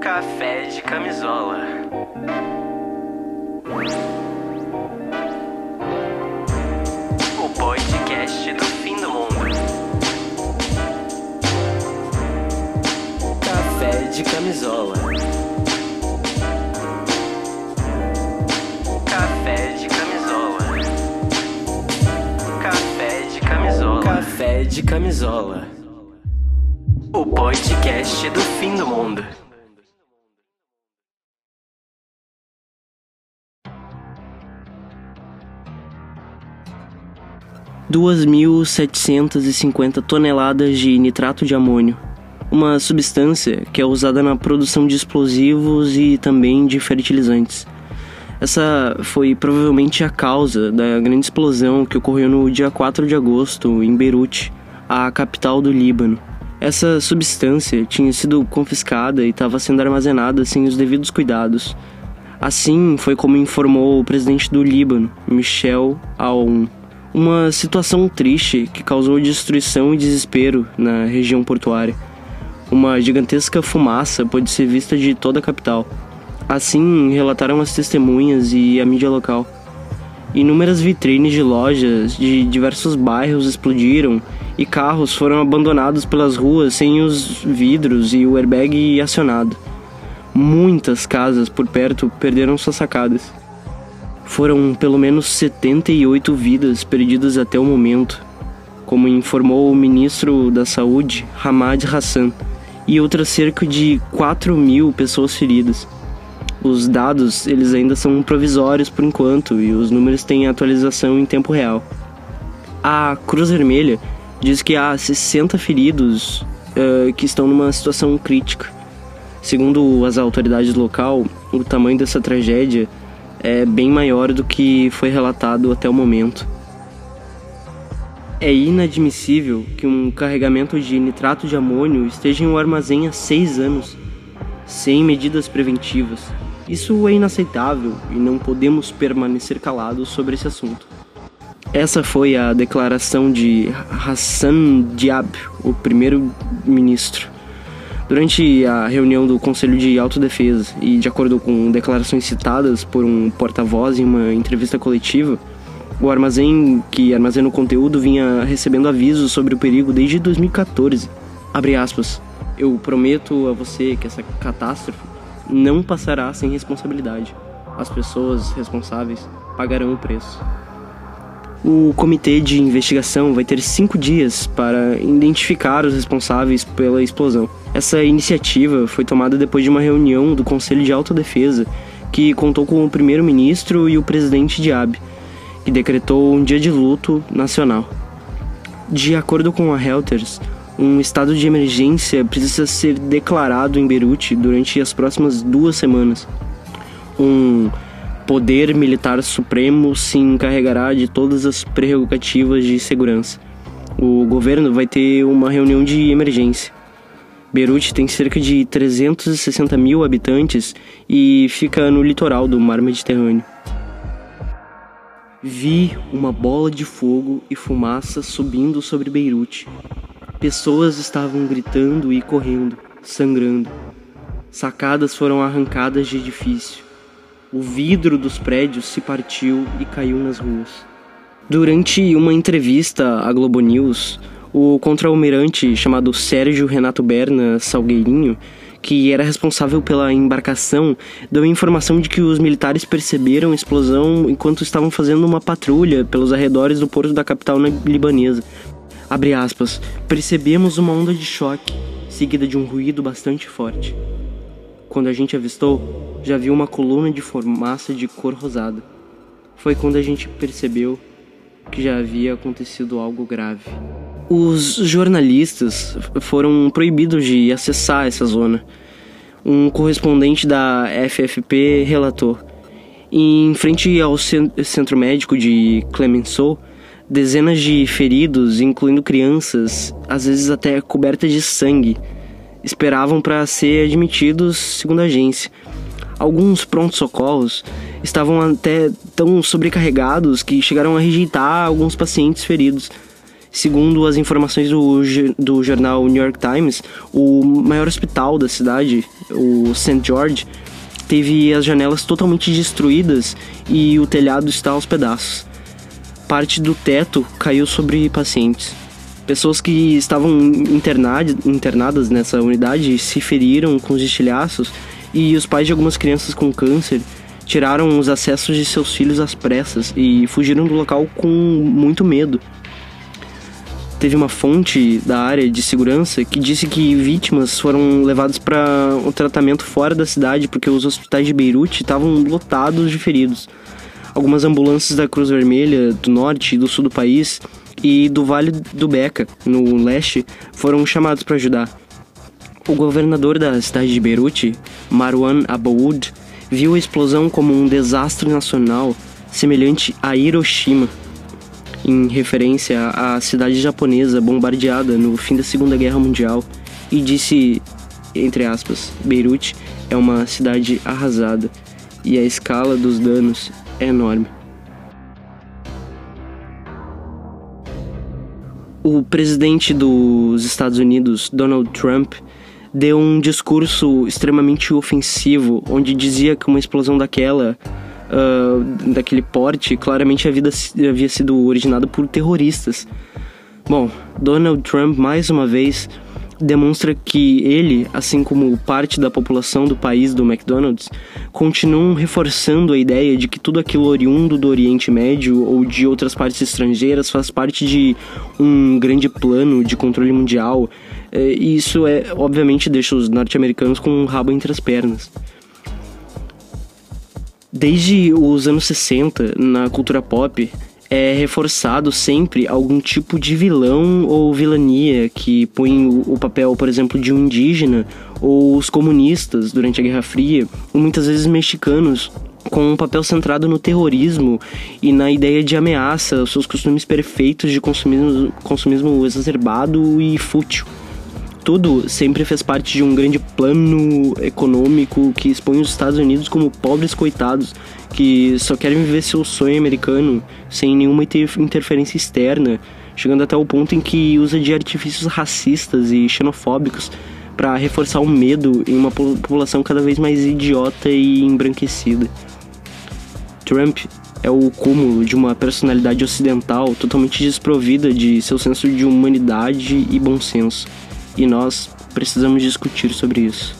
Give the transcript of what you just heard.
Café de camisola. O podcast do fim do mundo. Café de camisola. De camisola. O podcast do fim do mundo. Duas mil setecentas e cinquenta toneladas de nitrato de amônio, uma substância que é usada na produção de explosivos e também de fertilizantes. Essa foi provavelmente a causa da grande explosão que ocorreu no dia 4 de agosto em Beirute, a capital do Líbano. Essa substância tinha sido confiscada e estava sendo armazenada sem os devidos cuidados. Assim foi como informou o presidente do Líbano, Michel Aoun. Uma situação triste que causou destruição e desespero na região portuária. Uma gigantesca fumaça pôde ser vista de toda a capital. Assim relataram as testemunhas e a mídia local. Inúmeras vitrines de lojas de diversos bairros explodiram e carros foram abandonados pelas ruas sem os vidros e o airbag acionado. Muitas casas por perto perderam suas sacadas. Foram pelo menos 78 vidas perdidas até o momento, como informou o ministro da Saúde, Hamad Hassan, e outras cerca de 4 mil pessoas feridas. Os dados eles ainda são provisórios por enquanto e os números têm atualização em tempo real. A Cruz Vermelha diz que há 60 feridos uh, que estão numa situação crítica. Segundo as autoridades local, o tamanho dessa tragédia é bem maior do que foi relatado até o momento. É inadmissível que um carregamento de nitrato de amônio esteja em um armazém há seis anos, sem medidas preventivas. Isso é inaceitável e não podemos permanecer calados sobre esse assunto. Essa foi a declaração de Hassan Diab, o primeiro-ministro. Durante a reunião do Conselho de Autodefesa e de acordo com declarações citadas por um porta-voz em uma entrevista coletiva, o armazém que armazena o conteúdo vinha recebendo avisos sobre o perigo desde 2014. Abre aspas. Eu prometo a você que essa catástrofe não passará sem responsabilidade. As pessoas responsáveis pagarão o preço. O comitê de investigação vai ter cinco dias para identificar os responsáveis pela explosão. Essa iniciativa foi tomada depois de uma reunião do Conselho de Autodefesa, que contou com o primeiro-ministro e o presidente Diab, que decretou um dia de luto nacional. De acordo com a Reuters, um estado de emergência precisa ser declarado em Beirute durante as próximas duas semanas. Um poder militar supremo se encarregará de todas as prerrogativas de segurança. O governo vai ter uma reunião de emergência. Beirute tem cerca de 360 mil habitantes e fica no litoral do Mar Mediterrâneo. Vi uma bola de fogo e fumaça subindo sobre Beirute. Pessoas estavam gritando e correndo, sangrando. Sacadas foram arrancadas de edifício. O vidro dos prédios se partiu e caiu nas ruas. Durante uma entrevista à Globo News, o contra-almirante chamado Sérgio Renato Berna Salgueirinho, que era responsável pela embarcação, deu a informação de que os militares perceberam a explosão enquanto estavam fazendo uma patrulha pelos arredores do porto da capital libanesa, Abre aspas. Percebemos uma onda de choque, seguida de um ruído bastante forte. Quando a gente avistou, já viu uma coluna de fumaça de cor rosada. Foi quando a gente percebeu que já havia acontecido algo grave. Os jornalistas foram proibidos de acessar essa zona. Um correspondente da FFP relatou. Em frente ao centro médico de Clemenceau, Dezenas de feridos, incluindo crianças, às vezes até cobertas de sangue, esperavam para ser admitidos, segundo a agência. Alguns prontos-socorros estavam até tão sobrecarregados que chegaram a rejeitar alguns pacientes feridos, Segundo as informações do, do jornal New York Times, o maior hospital da cidade, o St. George, teve as janelas totalmente destruídas e o telhado está aos pedaços. Parte do teto caiu sobre pacientes. Pessoas que estavam internadas nessa unidade se feriram com os estilhaços e os pais de algumas crianças com câncer tiraram os acessos de seus filhos às pressas e fugiram do local com muito medo. Teve uma fonte da área de segurança que disse que vítimas foram levadas para um tratamento fora da cidade porque os hospitais de Beirute estavam lotados de feridos. Algumas ambulâncias da Cruz Vermelha do norte e do sul do país e do Vale do Beca, no leste, foram chamados para ajudar. O governador da cidade de Beirute, Marwan Aboud, viu a explosão como um desastre nacional semelhante a Hiroshima, em referência à cidade japonesa bombardeada no fim da Segunda Guerra Mundial, e disse, entre aspas, Beirute é uma cidade arrasada e a escala dos danos é enorme. O presidente dos Estados Unidos, Donald Trump, deu um discurso extremamente ofensivo, onde dizia que uma explosão daquela, uh, daquele porte, claramente havia, havia sido originada por terroristas. Bom, Donald Trump, mais uma vez, demonstra que ele, assim como parte da população do país do McDonald's, continuam reforçando a ideia de que tudo aquilo oriundo do Oriente Médio ou de outras partes estrangeiras faz parte de um grande plano de controle mundial. É, e isso é, obviamente, deixa os norte-americanos com um rabo entre as pernas. Desde os anos 60, na cultura pop, é reforçado sempre algum tipo de vilão ou vilania que põe o papel, por exemplo, de um indígena ou os comunistas durante a Guerra Fria, ou muitas vezes mexicanos, com um papel centrado no terrorismo e na ideia de ameaça seus costumes perfeitos de consumismo, consumismo exacerbado e fútil tudo sempre fez parte de um grande plano econômico que expõe os Estados Unidos como pobres coitados que só querem viver seu sonho americano sem nenhuma interferência externa, chegando até o ponto em que usa de artifícios racistas e xenofóbicos para reforçar o medo em uma população cada vez mais idiota e embranquecida. Trump é o cúmulo de uma personalidade ocidental totalmente desprovida de seu senso de humanidade e bom senso e nós precisamos discutir sobre isso.